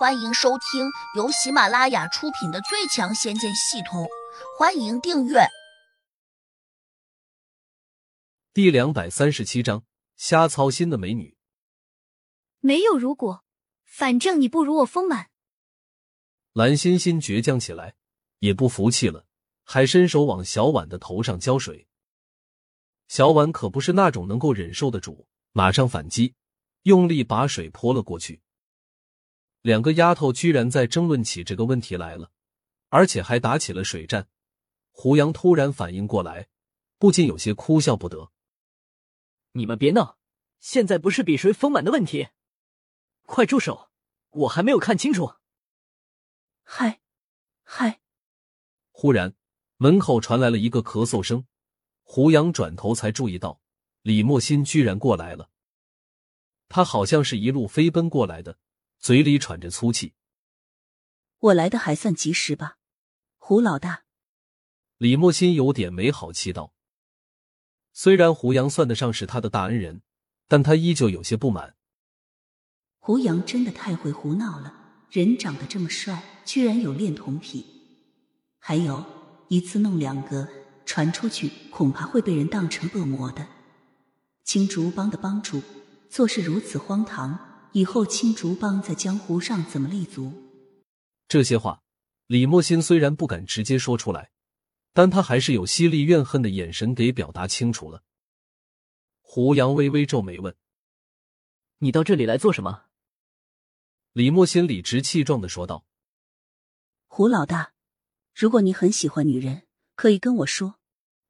欢迎收听由喜马拉雅出品的《最强仙剑系统》，欢迎订阅。第两百三十七章：瞎操心的美女。没有如果，反正你不如我丰满。蓝欣欣倔强起来，也不服气了，还伸手往小婉的头上浇水。小婉可不是那种能够忍受的主，马上反击，用力把水泼了过去。两个丫头居然在争论起这个问题来了，而且还打起了水战。胡杨突然反应过来，不禁有些哭笑不得。你们别闹，现在不是比谁丰满的问题，快住手！我还没有看清楚。嗨，嗨！忽然门口传来了一个咳嗽声，胡杨转头才注意到李莫欣居然过来了。他好像是一路飞奔过来的。嘴里喘着粗气，我来的还算及时吧，胡老大。李莫心有点没好气道：“虽然胡杨算得上是他的大恩人，但他依旧有些不满。胡杨真的太会胡闹了，人长得这么帅，居然有恋童癖，还有一次弄两个，传出去恐怕会被人当成恶魔的。青竹帮的帮主做事如此荒唐。”以后青竹帮在江湖上怎么立足？这些话，李莫心虽然不敢直接说出来，但他还是有犀利怨恨的眼神给表达清楚了。胡杨微微皱眉问：“你到这里来做什么？”李莫心理直气壮的说道：“胡老大，如果你很喜欢女人，可以跟我说，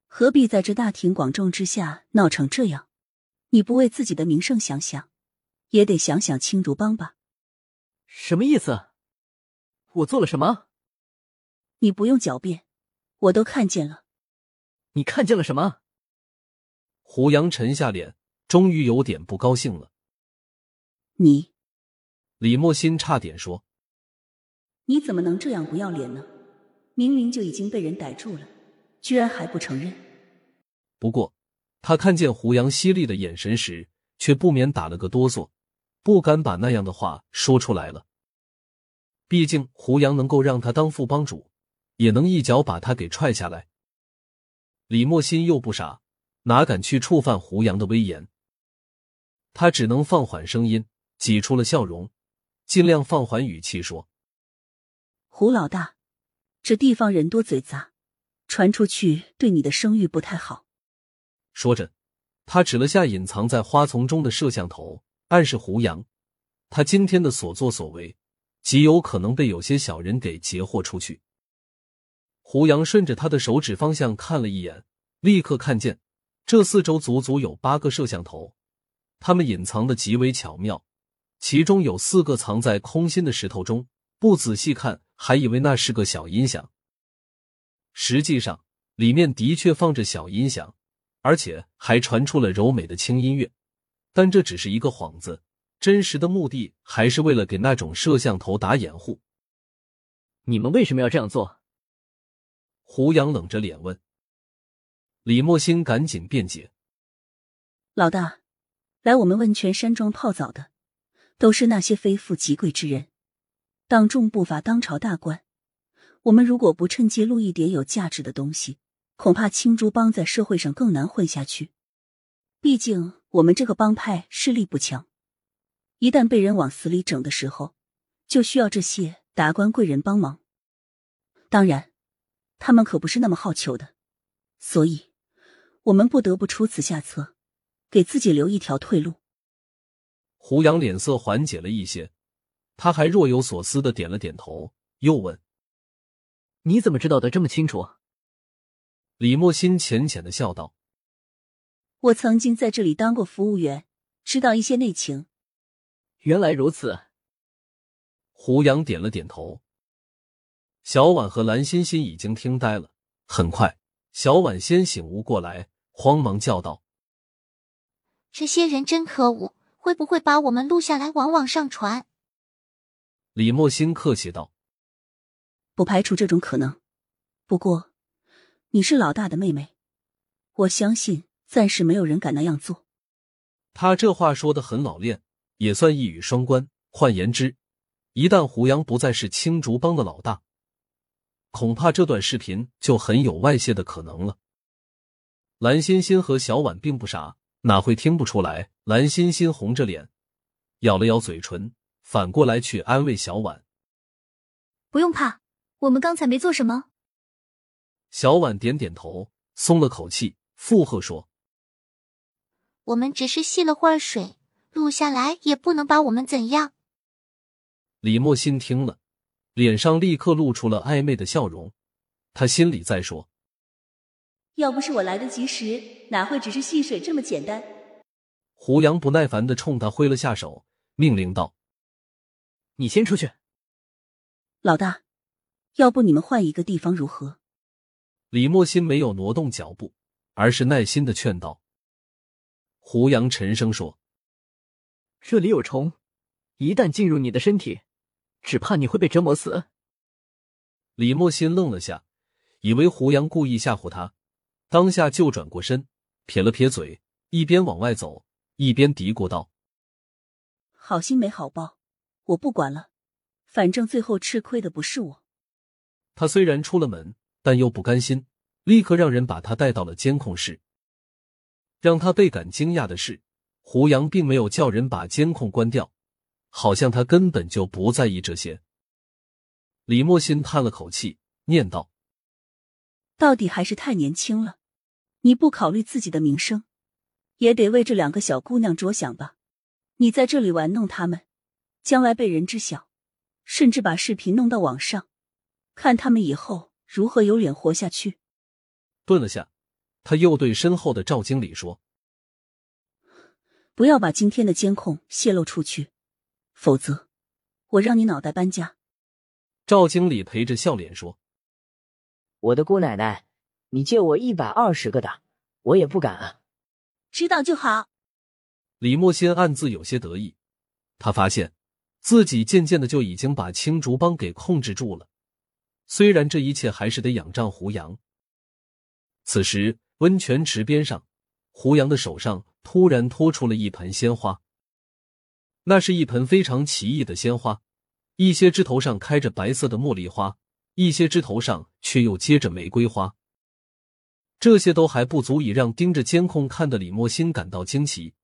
何必在这大庭广众之下闹成这样？你不为自己的名声想想？”也得想想青竹帮吧，什么意思？我做了什么？你不用狡辩，我都看见了。你看见了什么？胡杨沉下脸，终于有点不高兴了。你，李莫心差点说：“你怎么能这样不要脸呢？明明就已经被人逮住了，居然还不承认。”不过，他看见胡杨犀利的眼神时，却不免打了个哆嗦。不敢把那样的话说出来了。毕竟胡杨能够让他当副帮主，也能一脚把他给踹下来。李莫心又不傻，哪敢去触犯胡杨的威严？他只能放缓声音，挤出了笑容，尽量放缓语气说：“胡老大，这地方人多嘴杂，传出去对你的声誉不太好。”说着，他指了下隐藏在花丛中的摄像头。暗示胡杨，他今天的所作所为极有可能被有些小人给截获出去。胡杨顺着他的手指方向看了一眼，立刻看见这四周足足有八个摄像头，他们隐藏的极为巧妙，其中有四个藏在空心的石头中，不仔细看还以为那是个小音响，实际上里面的确放着小音响，而且还传出了柔美的轻音乐。但这只是一个幌子，真实的目的还是为了给那种摄像头打掩护。你们为什么要这样做？胡杨冷着脸问。李莫心赶紧辩解：“老大，来我们温泉山庄泡澡的，都是那些非富即贵之人，当众不乏当朝大官。我们如果不趁机录一点有价值的东西，恐怕青竹帮在社会上更难混下去。毕竟……”我们这个帮派势力不强，一旦被人往死里整的时候，就需要这些达官贵人帮忙。当然，他们可不是那么好求的，所以我们不得不出此下策，给自己留一条退路。胡杨脸色缓解了一些，他还若有所思的点了点头，又问：“你怎么知道的这么清楚？”李莫心浅浅的笑道。我曾经在这里当过服务员，知道一些内情。原来如此。胡杨点了点头。小婉和蓝欣欣已经听呆了。很快，小婉先醒悟过来，慌忙叫道：“这些人真可恶，会不会把我们录下来往网上传？”李莫心客气道：“不排除这种可能。不过，你是老大的妹妹，我相信。”暂时没有人敢那样做。他这话说的很老练，也算一语双关。换言之，一旦胡杨不再是青竹帮的老大，恐怕这段视频就很有外泄的可能了。蓝欣欣和小婉并不傻，哪会听不出来？蓝欣欣红着脸，咬了咬嘴唇，反过来去安慰小婉：“不用怕，我们刚才没做什么。”小婉点点头，松了口气，附和说：“我们只是戏了会儿水，录下来也不能把我们怎样。”李莫心听了，脸上立刻露出了暧昧的笑容。他心里在说：“要不是我来得及时，哪会只是戏水这么简单？”胡杨不耐烦的冲他挥了下手，命令道：“你先出去。”老大，要不你们换一个地方如何？李莫心没有挪动脚步，而是耐心的劝道。胡杨沉声说：“这里有虫，一旦进入你的身体，只怕你会被折磨死。”李莫心愣了下，以为胡杨故意吓唬他，当下就转过身，撇了撇嘴，一边往外走，一边嘀咕道：“好心没好报，我不管了，反正最后吃亏的不是我。”他虽然出了门。但又不甘心，立刻让人把他带到了监控室。让他倍感惊讶的是，胡杨并没有叫人把监控关掉，好像他根本就不在意这些。李莫心叹了口气，念道：“到底还是太年轻了，你不考虑自己的名声，也得为这两个小姑娘着想吧？你在这里玩弄他们，将来被人知晓，甚至把视频弄到网上，看他们以后。”如何有脸活下去？顿了下，他又对身后的赵经理说：“不要把今天的监控泄露出去，否则我让你脑袋搬家。”赵经理陪着笑脸说：“我的姑奶奶，你借我一百二十个的，我也不敢啊。”知道就好。李莫仙暗自有些得意，他发现自己渐渐的就已经把青竹帮给控制住了。虽然这一切还是得仰仗胡杨。此时，温泉池边上，胡杨的手上突然托出了一盆鲜花。那是一盆非常奇异的鲜花，一些枝头上开着白色的茉莉花，一些枝头上却又结着玫瑰花。这些都还不足以让盯着监控看的李莫心感到惊奇。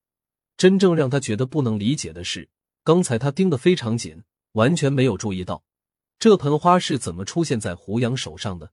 真正让他觉得不能理解的是，刚才他盯得非常紧，完全没有注意到。这盆花是怎么出现在胡杨手上的？